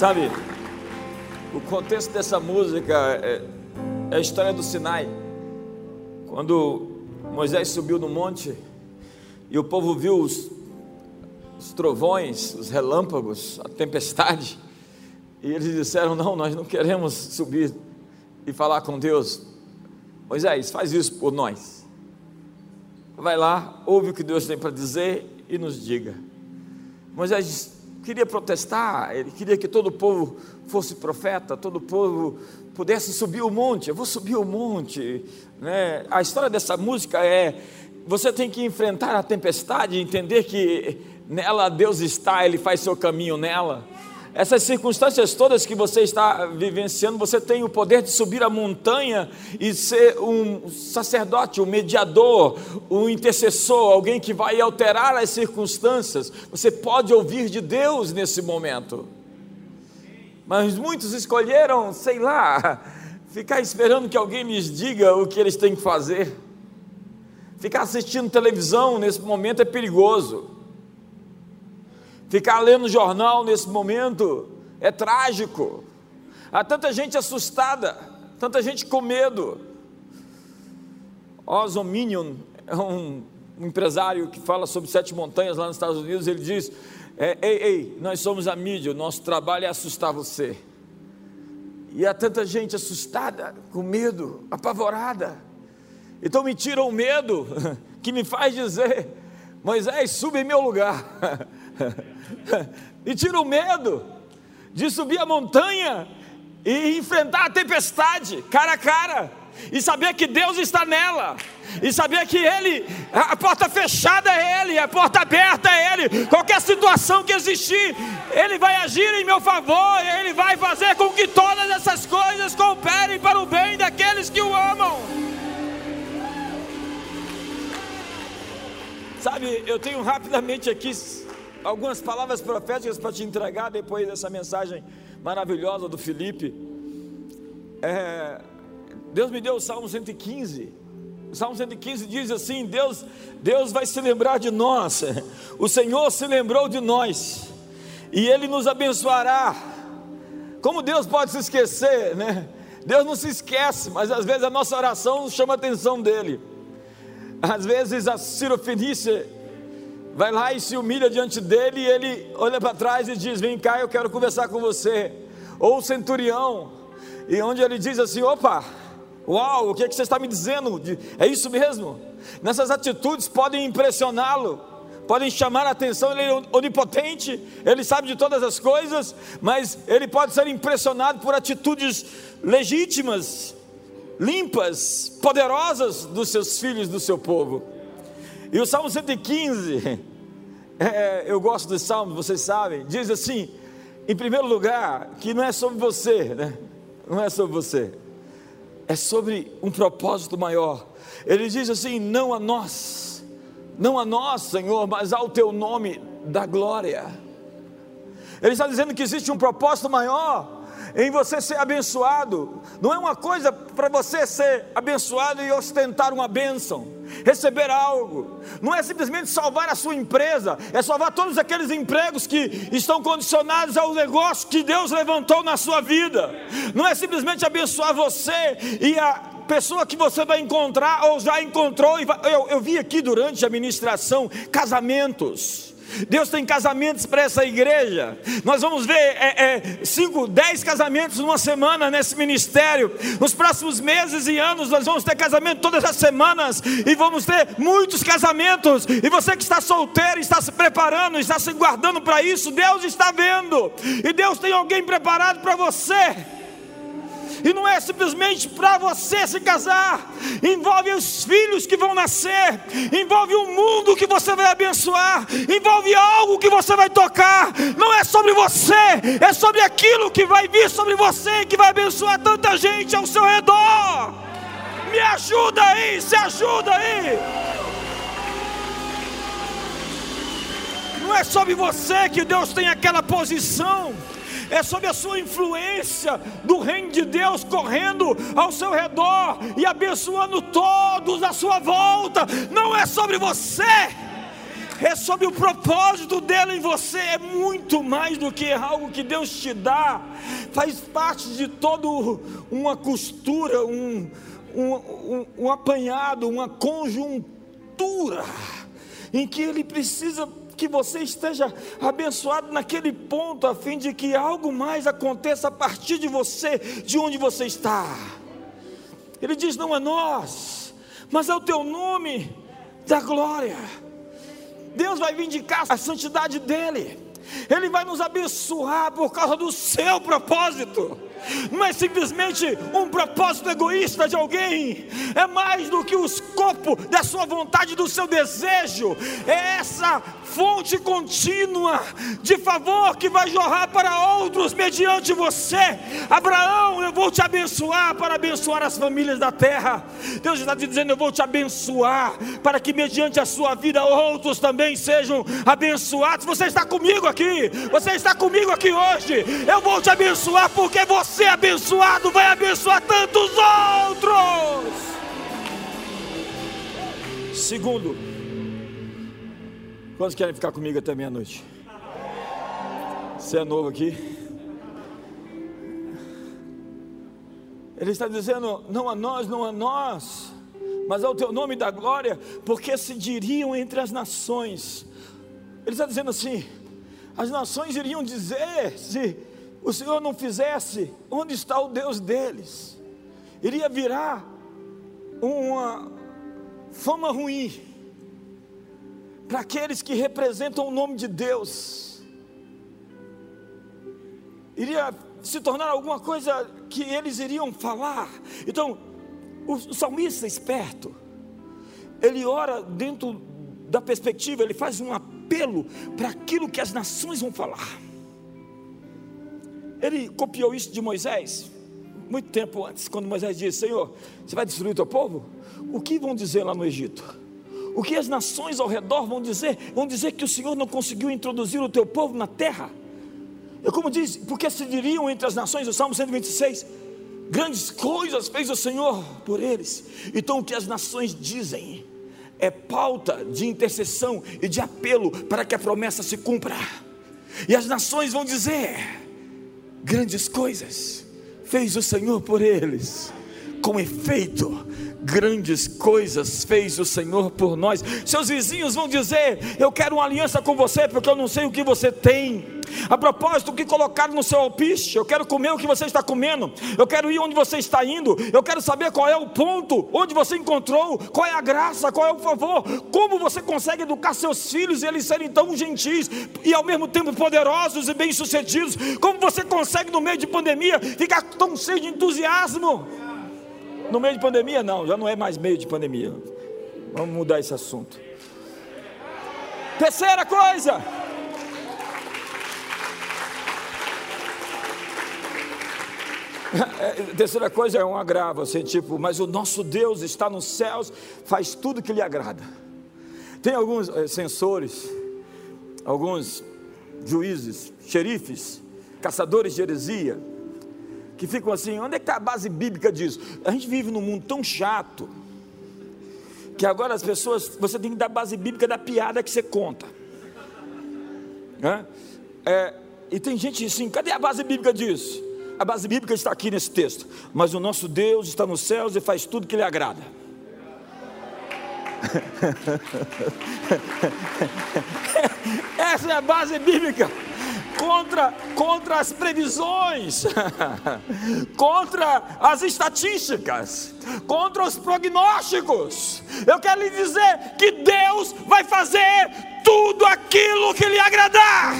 Sabe, o contexto dessa música é, é, a história do Sinai. Quando Moisés subiu no monte e o povo viu os, os trovões, os relâmpagos, a tempestade, e eles disseram: Não, nós não queremos subir e falar com Deus. Moisés, faz isso por nós. Vai lá, ouve o que Deus tem para dizer e nos diga. Moisés queria protestar, ele queria que todo o povo fosse profeta, todo o povo pudesse subir o monte. Eu vou subir o monte. Né? A história dessa música é: você tem que enfrentar a tempestade, entender que nela Deus está, Ele faz seu caminho nela. Essas circunstâncias todas que você está vivenciando, você tem o poder de subir a montanha e ser um sacerdote, um mediador, um intercessor, alguém que vai alterar as circunstâncias. Você pode ouvir de Deus nesse momento. Mas muitos escolheram, sei lá, ficar esperando que alguém lhes diga o que eles têm que fazer. Ficar assistindo televisão nesse momento é perigoso. Ficar lendo jornal nesse momento é trágico. Há tanta gente assustada, tanta gente com medo. Oz Ominion é um empresário que fala sobre sete montanhas lá nos Estados Unidos. Ele diz: é, Ei, ei, nós somos a mídia, o nosso trabalho é assustar você. E há tanta gente assustada, com medo, apavorada. Então me tira o medo que me faz dizer: Moisés, suba em meu lugar. e tira o medo de subir a montanha e enfrentar a tempestade cara a cara e saber que Deus está nela. E saber que Ele, a porta fechada é Ele, a porta aberta é Ele. Qualquer situação que existir, Ele vai agir em meu favor. Ele vai fazer com que todas essas coisas cooperem para o bem daqueles que o amam. Sabe, eu tenho rapidamente aqui algumas palavras proféticas para te entregar depois dessa mensagem maravilhosa do Felipe. É, Deus me deu o Salmo 115. O Salmo 115 diz assim: Deus, Deus vai se lembrar de nós. O Senhor se lembrou de nós e Ele nos abençoará. Como Deus pode se esquecer, né? Deus não se esquece, mas às vezes a nossa oração chama a atenção dele. Às vezes a Ciro Fenícia vai lá e se humilha diante dele, e ele olha para trás e diz: Vem cá, eu quero conversar com você. Ou o centurião, e onde ele diz assim: Opa, uau, o que, é que você está me dizendo? É isso mesmo? Nessas atitudes podem impressioná-lo, podem chamar a atenção, ele é onipotente, ele sabe de todas as coisas, mas ele pode ser impressionado por atitudes legítimas, limpas, poderosas dos seus filhos, do seu povo. E o Salmo 115, é, eu gosto dos salmos, vocês sabem, diz assim, em primeiro lugar, que não é sobre você, né? Não é sobre você, é sobre um propósito maior. Ele diz assim: não a nós, não a nós, Senhor, mas ao teu nome da glória. Ele está dizendo que existe um propósito maior em você ser abençoado. Não é uma coisa para você ser abençoado e ostentar uma bênção, receber algo. Não é simplesmente salvar a sua empresa, é salvar todos aqueles empregos que estão condicionados ao negócio que Deus levantou na sua vida. Não é simplesmente abençoar você e a pessoa que você vai encontrar ou já encontrou. Eu, eu vi aqui durante a ministração casamentos Deus tem casamentos para essa igreja. Nós vamos ver é, é, cinco, dez casamentos numa semana nesse ministério. Nos próximos meses e anos nós vamos ter casamento todas as semanas e vamos ter muitos casamentos. E você que está solteiro, está se preparando, está se guardando para isso, Deus está vendo. E Deus tem alguém preparado para você e não é simplesmente para você se casar, envolve os filhos que vão nascer, envolve o mundo que você vai abençoar, envolve algo que você vai tocar, não é sobre você, é sobre aquilo que vai vir sobre você, que vai abençoar tanta gente ao seu redor. Me ajuda aí, se ajuda aí. Não é sobre você que Deus tem aquela posição é sobre a sua influência do reino de Deus correndo ao seu redor e abençoando todos à sua volta. Não é sobre você. é sobre o propósito dele em você, é muito mais do que algo que Deus te dá, faz parte de todo uma costura, um, um, um, um apanhado, uma conjuntura, em que Ele precisa que você esteja abençoado naquele ponto, a fim de que algo mais aconteça a partir de você, de onde você está. Ele diz: não é nós, mas é o teu nome da glória. Deus vai vindicar a santidade dEle, Ele vai nos abençoar por causa do seu propósito não é simplesmente um propósito egoísta de alguém, é mais do que o escopo da sua vontade, do seu desejo, é essa fonte contínua de favor que vai jorrar para outros mediante você. Abraão, eu vou te abençoar para abençoar as famílias da terra. Deus está te dizendo: eu vou te abençoar para que mediante a sua vida outros também sejam abençoados. Você está comigo aqui, você está comigo aqui hoje. Eu vou te abençoar porque você abençoado vai abençoar tantos outros. Segundo, quantos querem ficar comigo até meia-noite? Você é novo aqui? Ele está dizendo: não a nós, não a nós, mas ao teu nome da glória, porque se diriam entre as nações. Ele está dizendo assim: as nações iriam dizer se o Senhor não fizesse, onde está o Deus deles? Iria virar uma fama ruim para aqueles que representam o nome de Deus. Iria se tornar alguma coisa que eles iriam falar. Então, o salmista esperto, ele ora dentro da perspectiva, ele faz um apelo para aquilo que as nações vão falar. Ele copiou isso de Moisés, muito tempo antes, quando Moisés disse: Senhor, você vai destruir o teu povo? O que vão dizer lá no Egito? O que as nações ao redor vão dizer? Vão dizer que o Senhor não conseguiu introduzir o teu povo na terra. É como diz, porque se diriam entre as nações, o Salmo 126, grandes coisas fez o Senhor por eles. Então o que as nações dizem é pauta de intercessão e de apelo para que a promessa se cumpra. E as nações vão dizer: grandes coisas fez o Senhor por eles. Com efeito, grandes coisas fez o Senhor por nós. Seus vizinhos vão dizer: Eu quero uma aliança com você, porque eu não sei o que você tem. A propósito, o que colocaram no seu alpiste, eu quero comer o que você está comendo, eu quero ir onde você está indo, eu quero saber qual é o ponto, onde você encontrou, qual é a graça, qual é o favor, como você consegue educar seus filhos e eles serem tão gentis e ao mesmo tempo poderosos e bem-sucedidos, como você consegue no meio de pandemia ficar tão cheio de entusiasmo. No meio de pandemia, não, já não é mais meio de pandemia. Vamos mudar esse assunto. Terceira coisa. É, terceira coisa é um agravo, assim, tipo, mas o nosso Deus está nos céus, faz tudo que lhe agrada. Tem alguns é, censores, alguns juízes, xerifes, caçadores de heresia, que ficam assim: onde é que está a base bíblica disso? A gente vive num mundo tão chato, que agora as pessoas, você tem que dar base bíblica da piada que você conta. É, e tem gente assim: cadê a base bíblica disso? A base bíblica está aqui nesse texto. Mas o nosso Deus está nos céus e faz tudo que lhe agrada. Essa é a base bíblica contra, contra as previsões, contra as estatísticas, contra os prognósticos. Eu quero lhe dizer que Deus vai fazer tudo aquilo que lhe agradar.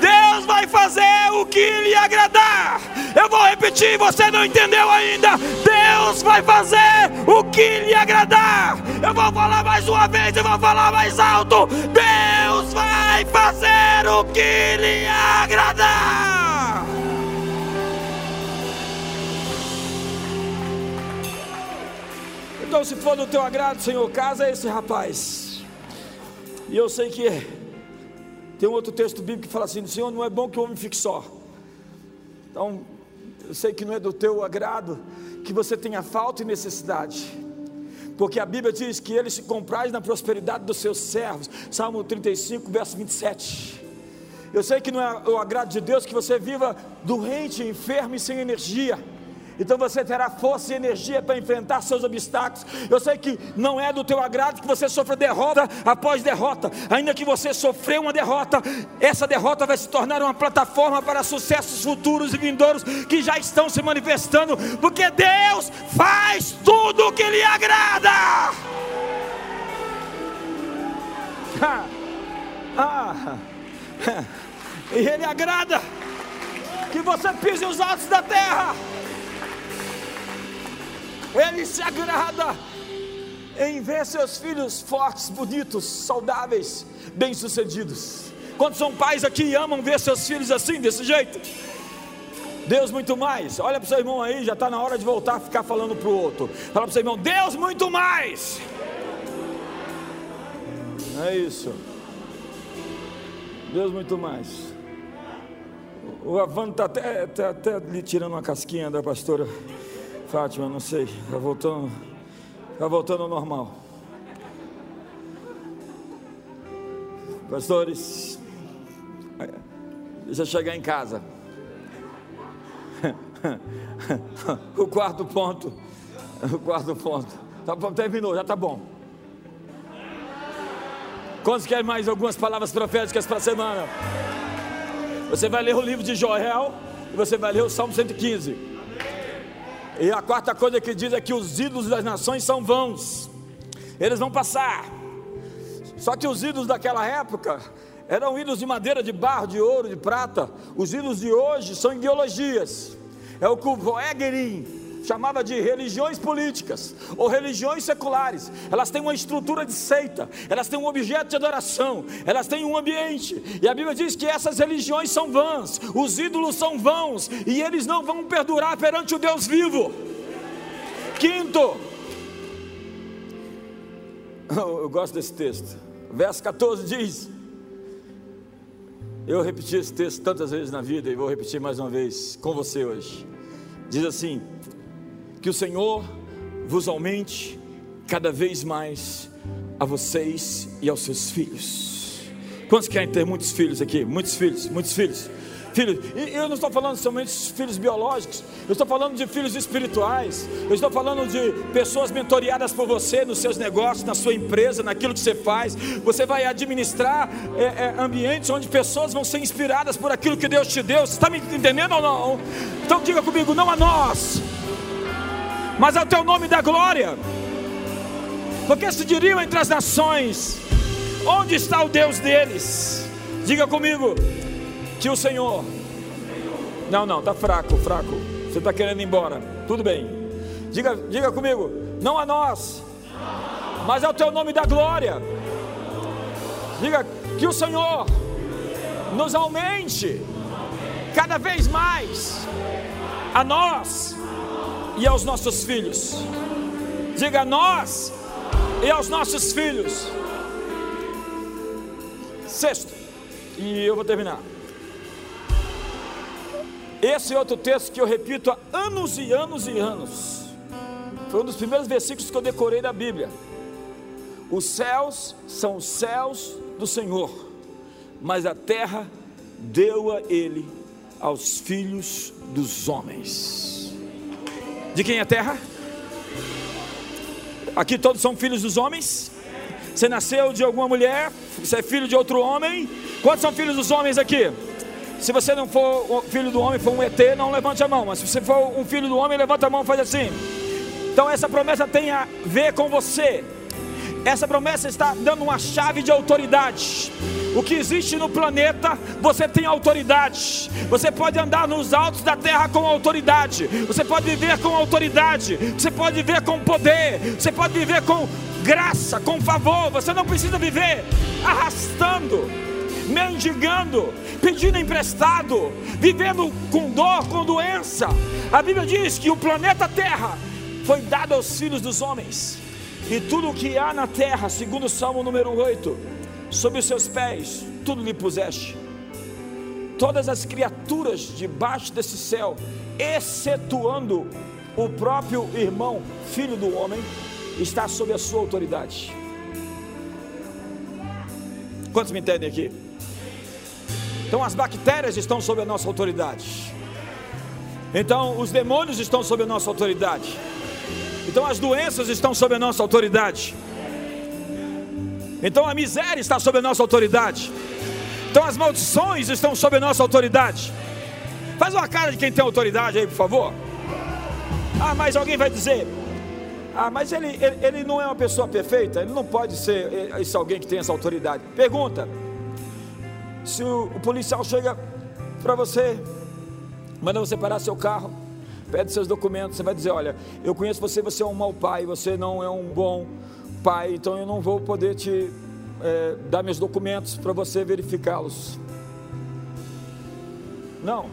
Deus vai fazer o que lhe agradar. Eu vou repetir, você não entendeu ainda. Deus vai fazer o que lhe agradar. Eu vou falar mais uma vez e vou falar mais alto. Deus vai fazer o que lhe agradar. Então, se for do teu agrado, Senhor, casa esse rapaz. E eu sei que tem um outro texto bíblico que fala assim: Senhor, não é bom que o homem fique só. Então, eu sei que não é do teu agrado que você tenha falta e necessidade. porque a Bíblia diz que ele se compraz na prosperidade dos seus servos. Salmo 35, verso 27. Eu sei que não é o agrado de Deus que você viva doente, enfermo e sem energia. Então você terá força e energia para enfrentar seus obstáculos. Eu sei que não é do teu agrado que você sofra derrota após derrota. Ainda que você sofreu uma derrota, essa derrota vai se tornar uma plataforma para sucessos futuros e vindouros que já estão se manifestando, porque Deus faz tudo o que lhe agrada. Ah, ah, e Ele agrada que você pise os altos da terra. Ele se agrada em ver seus filhos fortes, bonitos, saudáveis, bem-sucedidos. Quantos são pais aqui e amam ver seus filhos assim, desse jeito? Deus muito mais. Olha para o seu irmão aí, já está na hora de voltar a ficar falando para o outro. Fala para o seu irmão, Deus muito mais. É isso. Deus muito mais. O Avano está até, tá até lhe tirando uma casquinha da pastora. Fátima, não sei, está voltando, está voltando ao normal. Pastores, deixa eu chegar em casa. o quarto ponto, o quarto ponto. Tá terminou, já tá bom. Quantos querem mais algumas palavras proféticas para a semana? Você vai ler o livro de Joel e você vai ler o Salmo 115. E a quarta coisa que diz é que os ídolos das nações são vãos, eles vão passar. Só que os ídolos daquela época eram ídolos de madeira, de barro, de ouro, de prata. Os ídolos de hoje são ideologias. É o Kuvoegerim, chamava de religiões políticas ou religiões seculares. Elas têm uma estrutura de seita, elas têm um objeto de adoração, elas têm um ambiente. E a Bíblia diz que essas religiões são vãs, os ídolos são vãos e eles não vão perdurar perante o Deus vivo. Quinto, eu gosto desse texto. Verso 14 diz: Eu repeti esse texto tantas vezes na vida e vou repetir mais uma vez com você hoje. Diz assim: que o Senhor vos aumente cada vez mais a vocês e aos seus filhos. Quantos querem ter muitos filhos aqui? Muitos filhos, muitos filhos. Filhos, e eu não estou falando somente de filhos biológicos, eu estou falando de filhos espirituais, eu estou falando de pessoas mentoriadas por você nos seus negócios, na sua empresa, naquilo que você faz. Você vai administrar é, é, ambientes onde pessoas vão ser inspiradas por aquilo que Deus te deu. Você está me entendendo ou não? Então diga comigo, não a nós mas ao teu nome da glória. Porque se diriam entre as nações: onde está o Deus deles? Diga comigo, que o Senhor. Não, não, está fraco, fraco. Você está querendo ir embora. Tudo bem. Diga, diga comigo, não a nós, mas ao teu nome da glória. Diga que o Senhor nos aumente cada vez mais a nós e aos nossos filhos. Diga nós e aos nossos filhos. Sexto, e eu vou terminar. Esse é outro texto que eu repito há anos e anos e anos. Foi um dos primeiros versículos que eu decorei da Bíblia. Os céus são os céus do Senhor, mas a terra deu a ele aos filhos dos homens. De quem é a terra? Aqui todos são filhos dos homens. Você nasceu de alguma mulher, você é filho de outro homem. Quantos são filhos dos homens aqui? Se você não for filho do homem, for um ET, não levante a mão. Mas se você for um filho do homem, levanta a mão e faz assim. Então essa promessa tem a ver com você. Essa promessa está dando uma chave de autoridade. O que existe no planeta, você tem autoridade. Você pode andar nos altos da terra com autoridade. Você pode viver com autoridade. Você pode viver com poder. Você pode viver com graça, com favor. Você não precisa viver arrastando, mendigando, pedindo emprestado, vivendo com dor, com doença. A Bíblia diz que o planeta Terra foi dado aos filhos dos homens. E tudo o que há na terra, segundo o Salmo número 8, sob os seus pés, tudo lhe puseste. Todas as criaturas debaixo desse céu, excetuando o próprio irmão, filho do homem, está sob a sua autoridade. Quantos me entendem aqui? Então as bactérias estão sob a nossa autoridade. Então os demônios estão sob a nossa autoridade. Então as doenças estão sob a nossa autoridade. Então a miséria está sob a nossa autoridade. Então as maldições estão sob a nossa autoridade. Faz uma cara de quem tem autoridade aí, por favor. Ah, mas alguém vai dizer: Ah, mas ele, ele, ele não é uma pessoa perfeita, ele não pode ser esse alguém que tem essa autoridade. Pergunta: se o, o policial chega para você, manda você parar seu carro, pede seus documentos, você vai dizer: Olha, eu conheço você, você é um mau pai, você não é um bom pai, então eu não vou poder te é, dar meus documentos para você verificá-los. Não.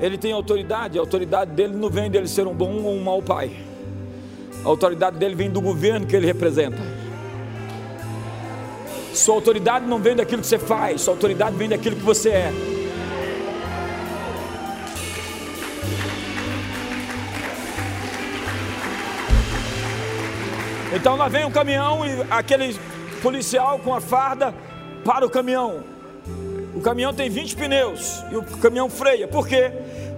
Ele tem autoridade, a autoridade dele não vem dele ser um bom ou um mau pai. A autoridade dele vem do governo que ele representa. Sua autoridade não vem daquilo que você faz, sua autoridade vem daquilo que você é. Então lá vem um caminhão e aquele policial com a farda para o caminhão. O caminhão tem 20 pneus e o caminhão freia. Por quê?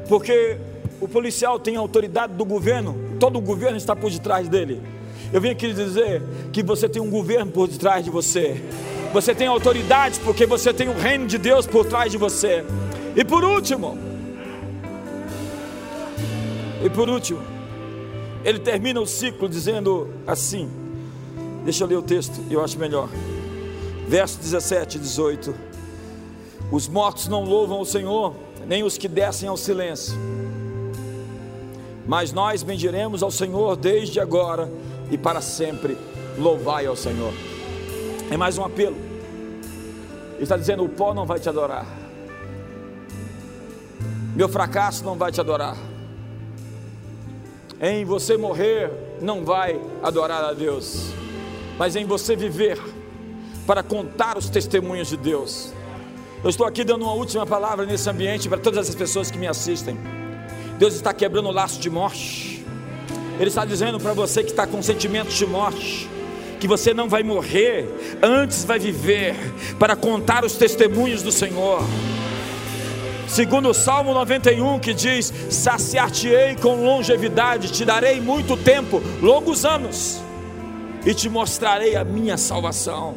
Porque o policial tem autoridade do governo, todo o governo está por detrás dele. Eu vim aqui dizer que você tem um governo por detrás de você. Você tem autoridade porque você tem o reino de Deus por trás de você. E por último, e por último, ele termina o ciclo dizendo assim: deixa eu ler o texto, eu acho melhor. Verso 17 e 18: Os mortos não louvam o Senhor, nem os que descem ao silêncio, mas nós bendiremos ao Senhor desde agora e para sempre. Louvai ao Senhor. É mais um apelo. Ele está dizendo: o pó não vai te adorar, meu fracasso não vai te adorar em você morrer não vai adorar a Deus, mas em você viver para contar os testemunhos de Deus. Eu estou aqui dando uma última palavra nesse ambiente para todas as pessoas que me assistem. Deus está quebrando o laço de morte. Ele está dizendo para você que está com sentimentos de morte, que você não vai morrer, antes vai viver para contar os testemunhos do Senhor. Segundo o Salmo 91 que diz: Saciar-te-ei com longevidade, te darei muito tempo, longos anos, e te mostrarei a minha salvação.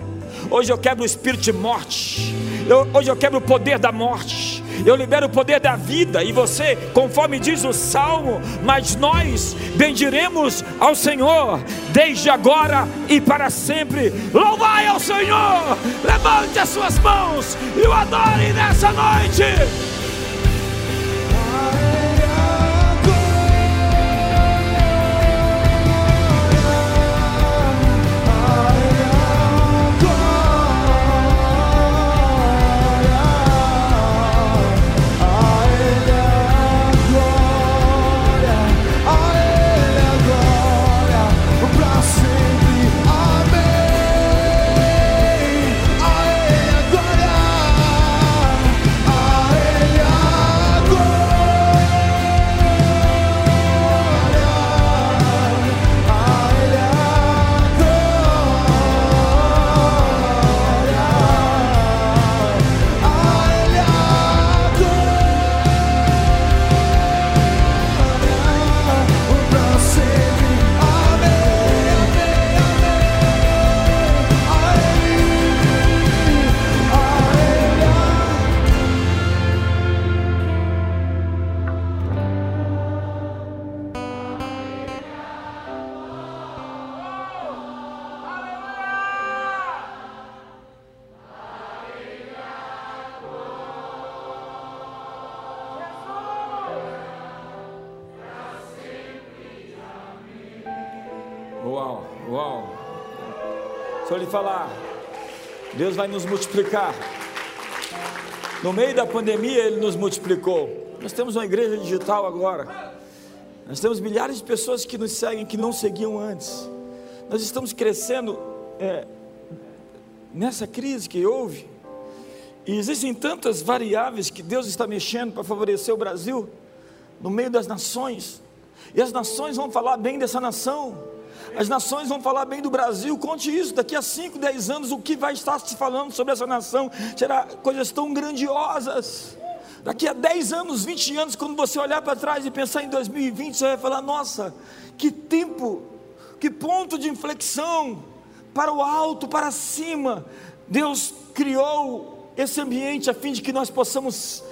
Hoje eu quebro o espírito de morte, eu, hoje eu quebro o poder da morte, eu libero o poder da vida, e você, conforme diz o Salmo, mas nós bendiremos ao Senhor, desde agora e para sempre. Louvai ao Senhor, levante as suas mãos e o adore nessa noite. Deus vai nos multiplicar. No meio da pandemia, Ele nos multiplicou. Nós temos uma igreja digital agora. Nós temos milhares de pessoas que nos seguem que não seguiam antes. Nós estamos crescendo é, nessa crise que houve. E existem tantas variáveis que Deus está mexendo para favorecer o Brasil no meio das nações. E as nações vão falar bem dessa nação. As nações vão falar bem do Brasil, conte isso. Daqui a 5, 10 anos, o que vai estar se falando sobre essa nação será coisas tão grandiosas. Daqui a 10 anos, 20 anos, quando você olhar para trás e pensar em 2020, você vai falar: nossa, que tempo, que ponto de inflexão para o alto, para cima. Deus criou esse ambiente a fim de que nós possamos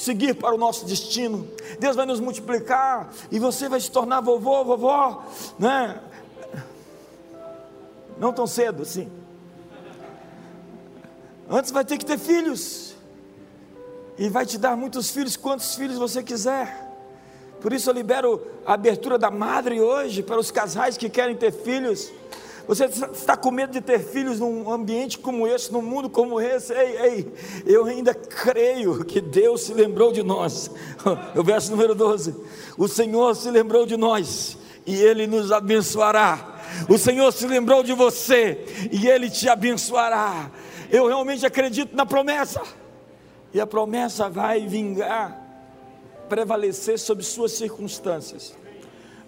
seguir para o nosso destino. Deus vai nos multiplicar e você vai se tornar vovô, vovó, né? Não tão cedo assim. Antes vai ter que ter filhos. E vai te dar muitos filhos, quantos filhos você quiser. Por isso eu libero a abertura da madre hoje para os casais que querem ter filhos. Você está com medo de ter filhos num ambiente como esse, num mundo como esse? Ei, ei, eu ainda creio que Deus se lembrou de nós. O verso número 12: O Senhor se lembrou de nós e Ele nos abençoará. O Senhor se lembrou de você e Ele te abençoará. Eu realmente acredito na promessa, e a promessa vai vingar, prevalecer sobre suas circunstâncias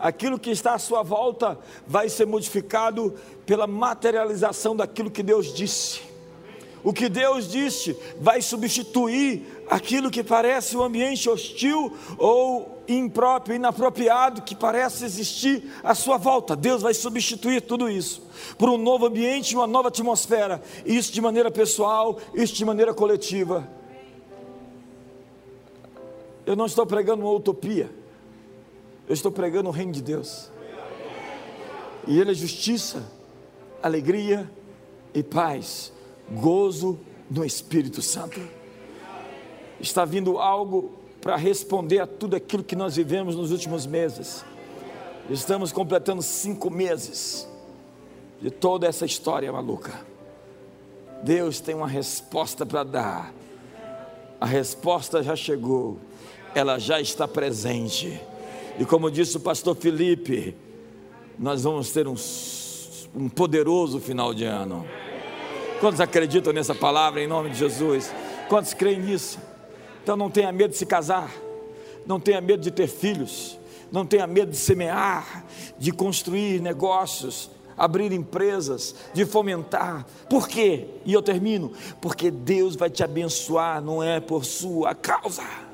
aquilo que está à sua volta vai ser modificado pela materialização daquilo que Deus disse. O que Deus disse vai substituir aquilo que parece um ambiente hostil ou impróprio, inapropriado que parece existir à sua volta. Deus vai substituir tudo isso por um novo ambiente, uma nova atmosfera. Isso de maneira pessoal, isso de maneira coletiva. Eu não estou pregando uma utopia. Eu estou pregando o reino de Deus. E Ele é justiça, alegria e paz, gozo no Espírito Santo. Está vindo algo para responder a tudo aquilo que nós vivemos nos últimos meses. Estamos completando cinco meses de toda essa história maluca. Deus tem uma resposta para dar. A resposta já chegou, ela já está presente e como disse o pastor Felipe, nós vamos ter um, um poderoso final de ano. Quantos acreditam nessa palavra em nome de Jesus? Quantos creem nisso? Então não tenha medo de se casar, não tenha medo de ter filhos, não tenha medo de semear, de construir negócios, abrir empresas, de fomentar. Por quê? E eu termino. Porque Deus vai te abençoar, não é por sua causa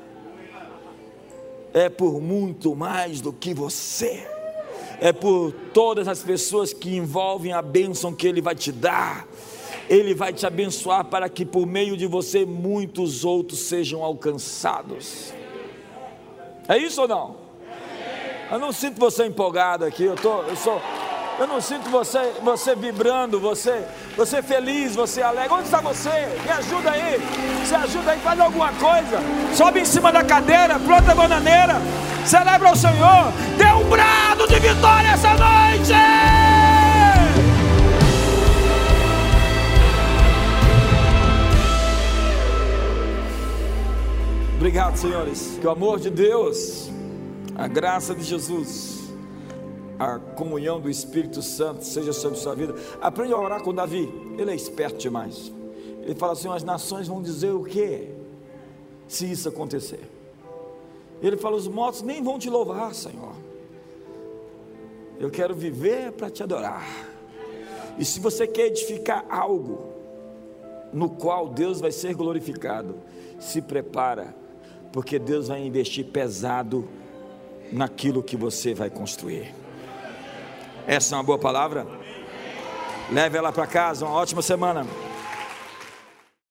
é por muito mais do que você, é por todas as pessoas que envolvem a bênção que Ele vai te dar. Ele vai te abençoar para que por meio de você muitos outros sejam alcançados. É isso ou não? Eu não sinto você empolgado aqui, eu, tô, eu sou. Eu não sinto você, você vibrando, você, você feliz, você alegre. Onde está você? Me ajuda aí. Se ajuda aí, faz alguma coisa. Sobe em cima da cadeira, planta a bananeira. Celebra o Senhor. Dê um brado de vitória essa noite. Obrigado, senhores. Que o amor de Deus, a graça de Jesus a comunhão do Espírito Santo seja sobre sua vida. Aprende a orar com Davi, ele é esperto demais. Ele fala assim: as nações vão dizer o que se isso acontecer? Ele fala: os mortos nem vão te louvar, Senhor. Eu quero viver para te adorar. E se você quer edificar algo no qual Deus vai ser glorificado, se prepara, porque Deus vai investir pesado naquilo que você vai construir. Essa é uma boa palavra? Leve ela para casa, uma ótima semana.